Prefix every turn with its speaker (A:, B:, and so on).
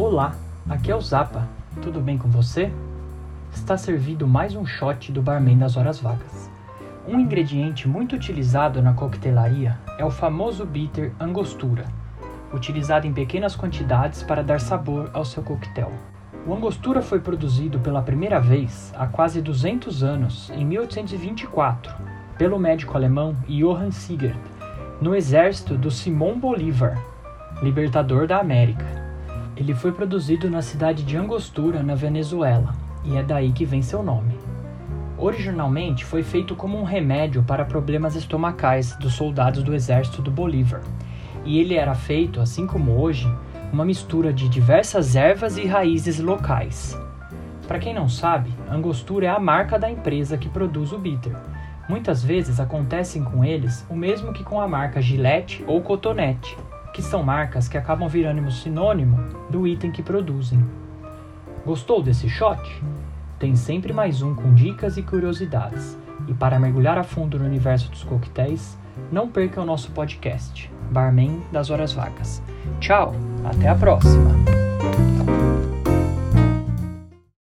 A: Olá, aqui é o Zapa. Tudo bem com você? Está servido mais um shot do barman das horas vagas. Um ingrediente muito utilizado na coquetelaria é o famoso bitter angostura, utilizado em pequenas quantidades para dar sabor ao seu coquetel. O angostura foi produzido pela primeira vez há quase 200 anos, em 1824, pelo médico alemão Johann Siegert, no exército do Simão Bolívar, libertador da América. Ele foi produzido na cidade de Angostura, na Venezuela, e é daí que vem seu nome. Originalmente foi feito como um remédio para problemas estomacais dos soldados do exército do Bolívar, e ele era feito, assim como hoje, uma mistura de diversas ervas e raízes locais. Para quem não sabe, Angostura é a marca da empresa que produz o bitter. Muitas vezes acontecem com eles o mesmo que com a marca Gillette ou Cotonete, que são marcas que acabam virando sinônimo do item que produzem. Gostou desse shot? Tem sempre mais um com dicas e curiosidades. E para mergulhar a fundo no universo dos coquetéis, não perca o nosso podcast, Barman das Horas Vagas. Tchau, até a próxima!